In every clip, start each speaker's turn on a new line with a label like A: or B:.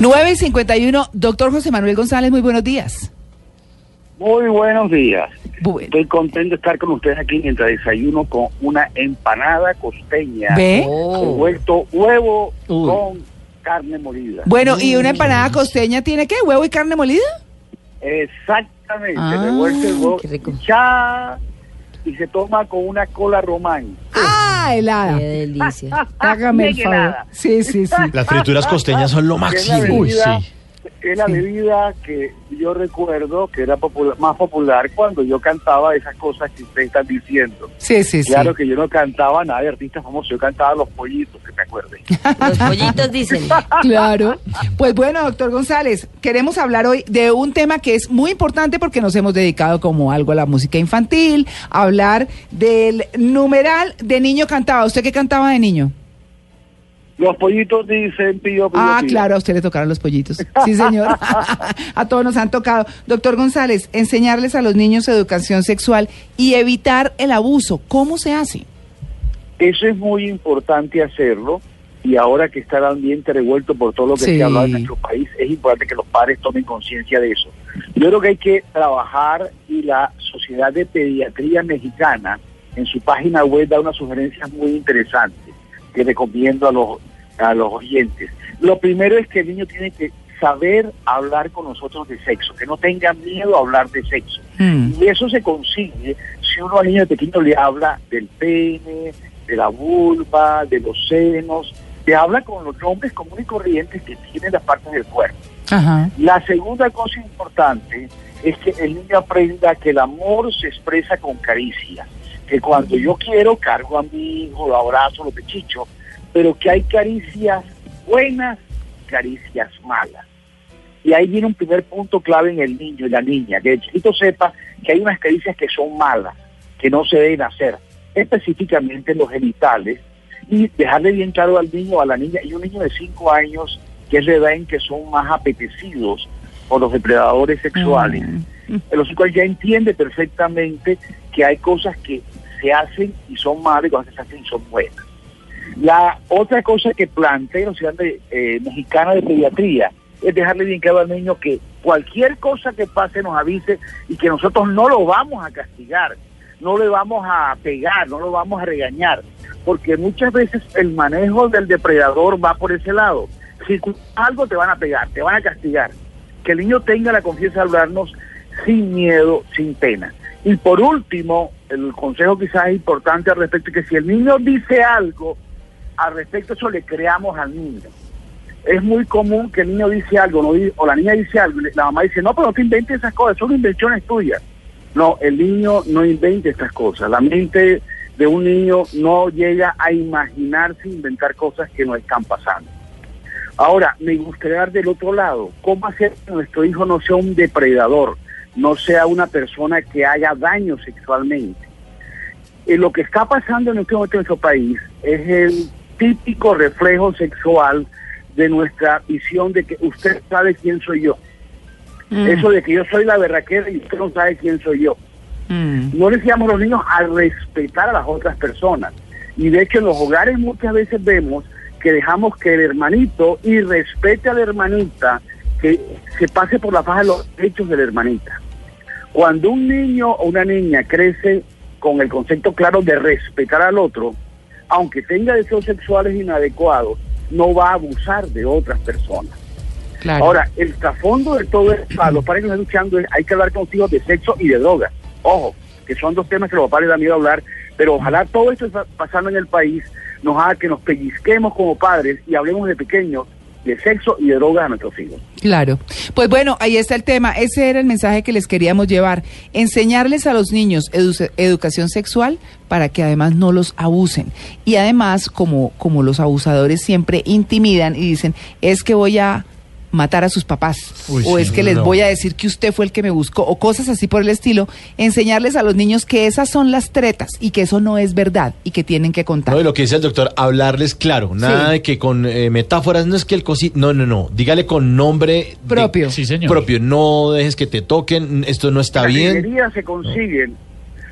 A: 9 y 51, doctor José Manuel González, muy buenos días.
B: Muy buenos días.
A: Bueno.
B: Estoy contento de estar con ustedes aquí mientras desayuno con una empanada costeña.
A: ¿Ve?
B: Revuelto huevo con carne molida.
A: Bueno, ¿y una empanada costeña tiene qué? ¿Huevo y carne molida?
B: Exactamente.
A: Ah,
B: revuelto el huevo. Y se toma con una cola román.
A: ¡Ah, helada!
C: Qué delicia.
A: Hágame el favor. Sí, sí, sí.
D: Las frituras costeñas son lo máximo. Uy, sí.
B: Es la bebida que yo recuerdo que era popular, más popular cuando yo cantaba esas cosas que ustedes están diciendo.
A: Sí, sí, sí.
B: Claro que yo no cantaba nada de artistas famosos, yo cantaba los pollitos, que me acuerden.
C: Los pollitos dicen.
A: Claro. Pues bueno, doctor González, queremos hablar hoy de un tema que es muy importante porque nos hemos dedicado como algo a la música infantil, a hablar del numeral de niño cantaba. ¿Usted qué cantaba de niño?
B: Los pollitos dicen pío, pío,
A: Ah,
B: pío.
A: claro, a usted le tocaron los pollitos. Sí, señor. a todos nos han tocado. Doctor González, enseñarles a los niños educación sexual y evitar el abuso. ¿Cómo se hace?
B: Eso es muy importante hacerlo y ahora que está el ambiente revuelto por todo lo que
A: Sí.
B: se ha hablado en nuestro país, es importante que los padres tomen conciencia de eso. Yo creo que hay que trabajar y la Sociedad de Pediatría Mexicana en su página web da unas sugerencias muy interesantes que recomiendo a los, a los oyentes. Lo primero es que el niño tiene que saber hablar con nosotros de sexo, que no tenga miedo a hablar de sexo.
A: Mm.
B: Y eso se consigue si uno al niño pequeño le habla del pene, de la vulva, de los senos, le habla con los nombres comunes y corrientes que tienen las partes del cuerpo.
A: Ajá.
B: La segunda cosa importante es que el niño aprenda que el amor se expresa con caricia, que cuando yo quiero cargo a mi hijo, lo abrazo, lo pechicho, pero que hay caricias buenas, caricias malas. Y ahí viene un primer punto clave en el niño y la niña, que el chiquito sepa que hay unas caricias que son malas, que no se deben hacer, específicamente en los genitales, y dejarle bien claro al niño o a la niña, y un niño de 5 años, que es la edad en que son más apetecidos por los depredadores sexuales, el hocico ya entiende perfectamente que hay cosas que se hacen y son malas y cosas que se hacen y son buenas. La otra cosa que plantea la Sociedad eh, Mexicana de Pediatría es dejarle bien claro al niño que cualquier cosa que pase nos avise y que nosotros no lo vamos a castigar, no le vamos a pegar, no lo vamos a regañar, porque muchas veces el manejo del depredador va por ese lado. Si algo te van a pegar, te van a castigar. Que el niño tenga la confianza de hablarnos sin miedo, sin pena. Y por último, el consejo quizás importante al respecto, es que si el niño dice algo, al respecto eso le creamos al niño. Es muy común que el niño dice algo no o la niña dice algo la mamá dice, no, pero no te inventes esas cosas, son invenciones tuyas. No, el niño no inventa estas cosas. La mente de un niño no llega a imaginarse inventar cosas que no están pasando. Ahora, me gustaría dar del otro lado, ¿cómo hacer que nuestro hijo no sea un depredador, no sea una persona que haga daño sexualmente? Eh, lo que está pasando en este momento en nuestro país es el típico reflejo sexual de nuestra visión de que usted sabe quién soy yo. Eso de que yo soy la berraquera y usted no sabe quién soy yo.
A: Mm.
B: No le enseñamos a los niños a respetar a las otras personas. Y de hecho en los hogares muchas veces vemos que dejamos que el hermanito y respete a la hermanita, que se pase por la faja de los derechos de la hermanita. Cuando un niño o una niña crece con el concepto claro de respetar al otro, aunque tenga deseos sexuales inadecuados, no va a abusar de otras personas.
A: Claro.
B: Ahora, el trasfondo de todo esto, a los padres que están escuchando, es hay que hablar contigo de sexo y de droga. Ojo, que son dos temas que a los padres da miedo hablar, pero ojalá todo esto está pasando en el país nos haga que nos pellizquemos como padres y hablemos de pequeños de sexo y de drogas a nuestros hijos.
A: Claro. Pues bueno, ahí está el tema. Ese era el mensaje que les queríamos llevar. Enseñarles a los niños edu- educación sexual para que además no los abusen. Y además, como, como los abusadores siempre intimidan y dicen, es que voy a matar a sus papás
D: Uy,
A: o
D: sí,
A: es que les
D: no.
A: voy a decir que usted fue el que me buscó o cosas así por el estilo, enseñarles a los niños que esas son las tretas y que eso no es verdad y que tienen que contar.
D: No, y lo que dice el doctor, hablarles claro, nada
A: Sí.
D: de que con eh, metáforas, no es que el cosito, no, no, no, dígale con nombre de-
A: Propio.
E: Sí, señor.
D: propio, no dejes que te toquen, esto no está
B: en la
D: bien.
B: se consiguen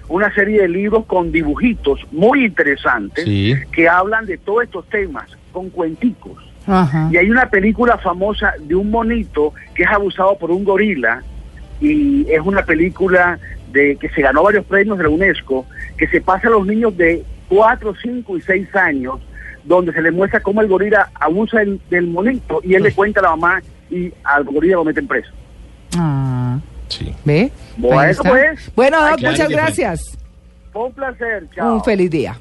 B: una serie de libros con dibujitos muy interesantes
D: Sí.
B: que hablan de todos estos temas, con cuenticos.
A: Ajá.
B: Y hay una película famosa de un monito que es abusado por un gorila y es una película de que se ganó varios premios de la UNESCO que se pasa a los niños de 4, 5 y 6 años donde se les muestra cómo el gorila abusa del, del monito y él le cuenta a la mamá y al gorila lo meten preso.
A: Ah,
D: Sí.
A: ¿Ve?
B: Bueno, pues.
A: Bueno, Doc, muchas gracias.
B: Fue un placer, chao.
A: Un feliz día.